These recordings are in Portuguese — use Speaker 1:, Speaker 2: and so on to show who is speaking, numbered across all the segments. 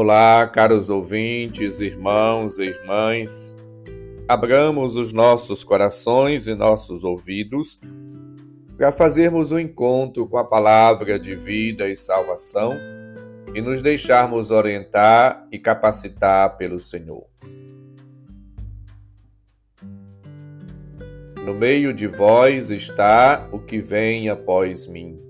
Speaker 1: Olá, caros ouvintes, irmãos e irmãs. Abramos os nossos corações e nossos ouvidos para fazermos um encontro com a palavra de vida e salvação e nos deixarmos orientar e capacitar pelo Senhor. No meio de vós está o que vem após mim.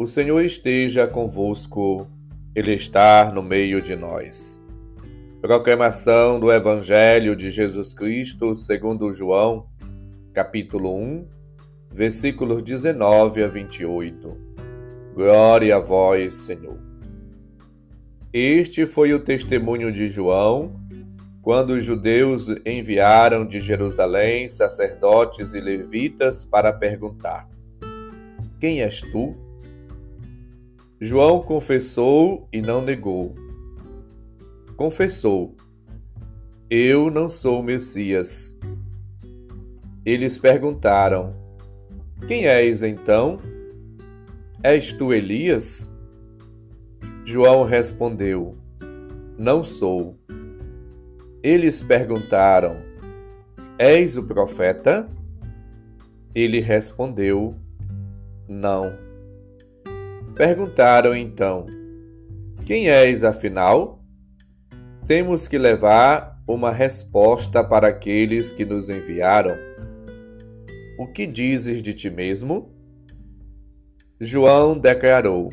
Speaker 1: O Senhor esteja convosco, Ele está no meio de nós. Proclamação do Evangelho de Jesus Cristo segundo João, capítulo 1, versículos 19 a 28. Glória a vós, Senhor. Este foi o testemunho de João quando os judeus enviaram de Jerusalém sacerdotes e levitas para perguntar: Quem és tu? João confessou e não negou. Confessou: Eu não sou o Messias. Eles perguntaram: Quem és então? És tu Elias? João respondeu: Não sou. Eles perguntaram: És o profeta? Ele respondeu: Não. Perguntaram então: Quem és afinal? Temos que levar uma resposta para aqueles que nos enviaram. O que dizes de ti mesmo? João declarou: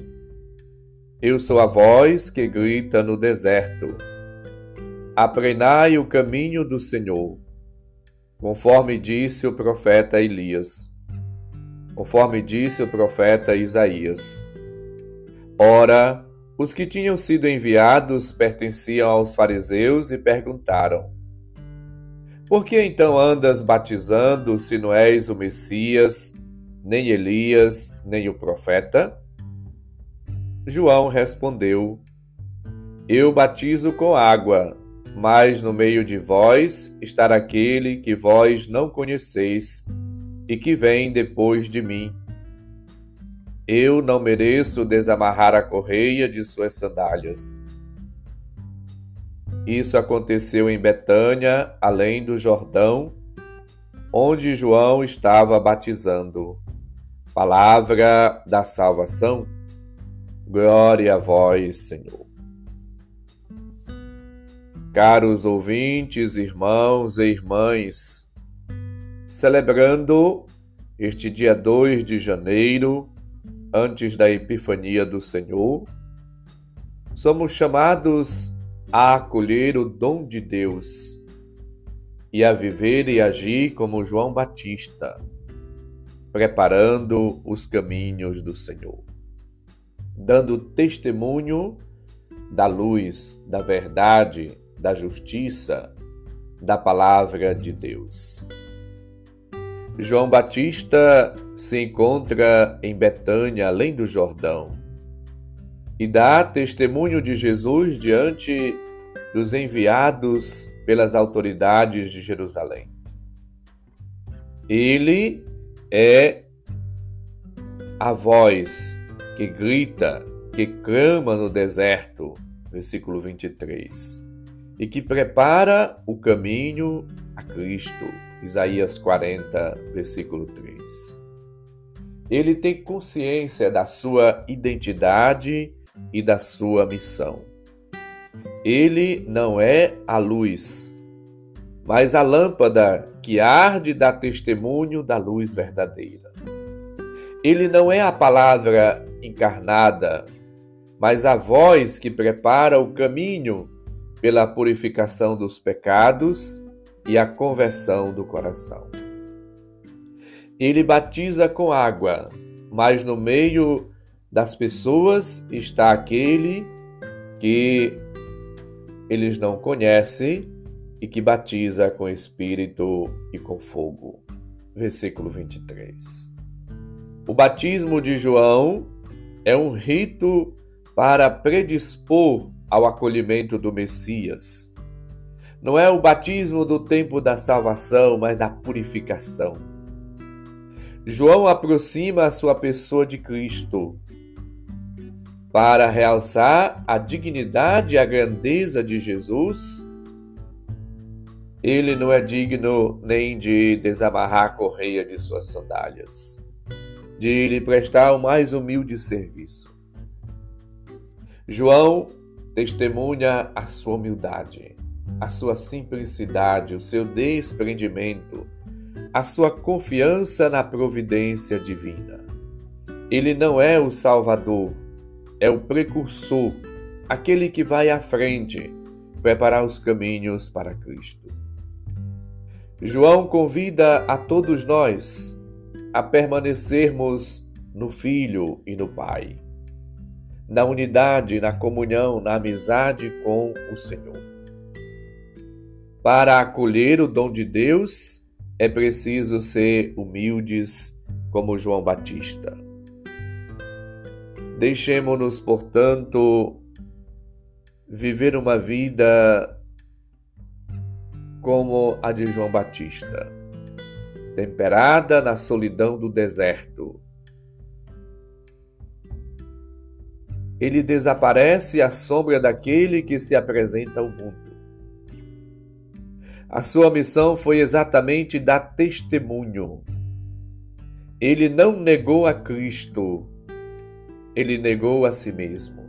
Speaker 1: Eu sou a voz que grita no deserto Apreinai o caminho do Senhor, conforme disse o profeta Elias, conforme disse o profeta Isaías. Ora, os que tinham sido enviados pertenciam aos fariseus e perguntaram: Por que então andas batizando se não és o Messias, nem Elias, nem o profeta? João respondeu: Eu batizo com água mas no meio de vós está aquele que vós não conheceis e que vem depois de mim. Eu não mereço desamarrar a correia de suas sandálias. Isso aconteceu em Betânia, além do Jordão, onde João estava batizando. Palavra da salvação. Glória a vós, Senhor. Caros ouvintes, irmãos e irmãs, celebrando este dia 2 de janeiro, antes da Epifania do Senhor, somos chamados a acolher o dom de Deus e a viver e agir como João Batista, preparando os caminhos do Senhor, dando testemunho da luz, da verdade, da justiça, da palavra de Deus. João Batista se encontra em Betânia, além do Jordão, e dá testemunho de Jesus diante dos enviados pelas autoridades de Jerusalém. Ele é a voz que grita, que clama no deserto, versículo 23 e que prepara o caminho a Cristo. Isaías 40, versículo 3. Ele tem consciência da sua identidade e da sua missão. Ele não é a luz, mas a lâmpada que arde dá testemunho da luz verdadeira. Ele não é a palavra encarnada, mas a voz que prepara o caminho pela purificação dos pecados e a conversão do coração. Ele batiza com água, mas no meio das pessoas está aquele que eles não conhecem e que batiza com espírito e com fogo. Versículo 23. O batismo de João é um rito para predispor ao acolhimento do Messias. Não é o batismo do tempo da salvação, mas da purificação. João aproxima a sua pessoa de Cristo. para realçar a dignidade e a grandeza de Jesus, ele não é digno nem de desamarrar a correia de suas sandálias, de lhe prestar o mais humilde serviço. João testemunha a sua humildade, a sua simplicidade, o seu desprendimento, a sua confiança na providência divina. Ele não é o Salvador, é o precursor, aquele que vai à frente, preparar os caminhos para Cristo. João convida a todos nós a permanecermos no Filho e no Pai, na unidade, na comunhão, na amizade com o Senhor. Para acolher o dom de Deus, é preciso ser humildes como João Batista. Deixemos-nos, portanto, viver uma vida como a de João Batista, temperada na solidão do deserto. Ele desaparece à sombra daquele que se apresenta ao mundo. A sua missão foi exatamente dar testemunho. Ele não negou a Cristo, ele negou a si mesmo.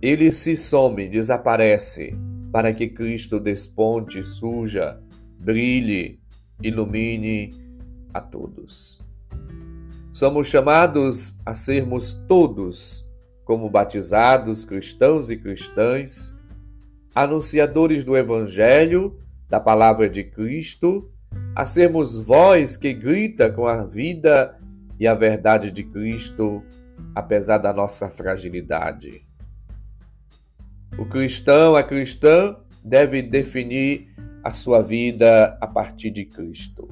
Speaker 1: Ele se some, desaparece, para que Cristo desponte, suja, brilhe, ilumine a todos. Somos chamados a sermos todos, como batizados cristãos e cristãs, anunciadores do Evangelho, da palavra de Cristo, a sermos voz que grita com a vida e a verdade de Cristo apesar da nossa fragilidade. O cristão, a cristã, deve definir a sua vida a partir de Cristo.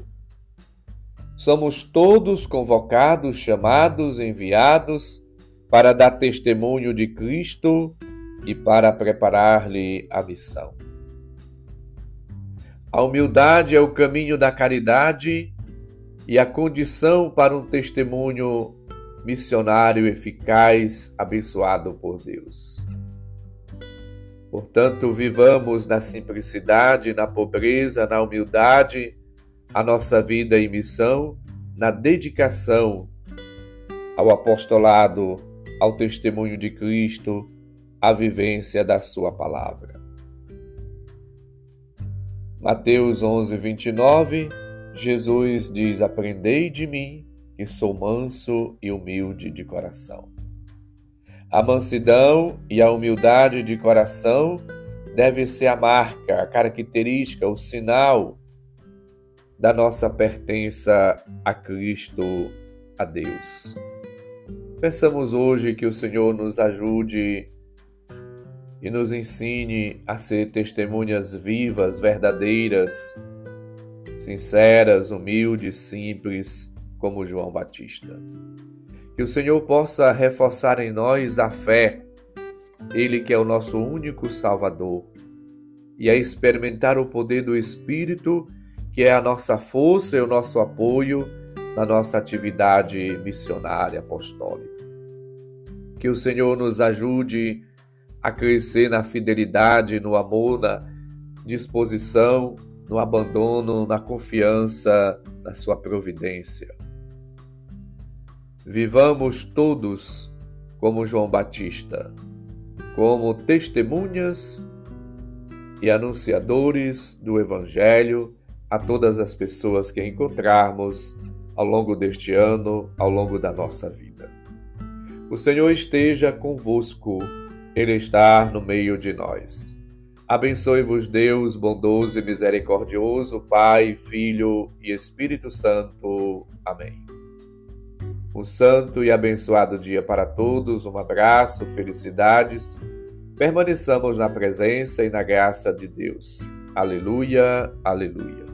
Speaker 1: Somos todos convocados, chamados, enviados para dar testemunho de Cristo e para preparar-lhe a missão. A humildade é o caminho da caridade e a condição para um testemunho missionário eficaz, abençoado por Deus. Portanto, vivamos na simplicidade, na pobreza, na humildade, a nossa vida e missão, na dedicação ao apostolado, ao testemunho de Cristo, à vivência da Sua palavra. Mateus 11, 29, Jesus diz: Aprendei de mim que sou manso e humilde de coração. A mansidão e a humildade de coração deve ser a marca, a característica, o sinal da nossa pertença a Cristo, a Deus. Peçamos hoje que o Senhor nos ajude e nos ensine a ser testemunhas vivas, verdadeiras, sinceras, humildes, simples como João Batista. Que o Senhor possa reforçar em nós a fé, Ele que é o nosso único Salvador, e a experimentar o poder do Espírito, que é a nossa força e o nosso apoio na nossa atividade missionária apostólica. Que o Senhor nos ajude a crescer na fidelidade, no amor, na disposição, no abandono, na confiança na Sua providência. Vivamos todos como João Batista, como testemunhas e anunciadores do Evangelho a todas as pessoas que encontrarmos ao longo deste ano, ao longo da nossa vida. O Senhor esteja convosco, Ele está no meio de nós. Abençoe-vos, Deus bondoso e misericordioso, Pai, Filho e Espírito Santo. Amém. Um santo e abençoado dia para todos, um abraço, felicidades. Permaneçamos na presença e na graça de Deus. Aleluia, aleluia.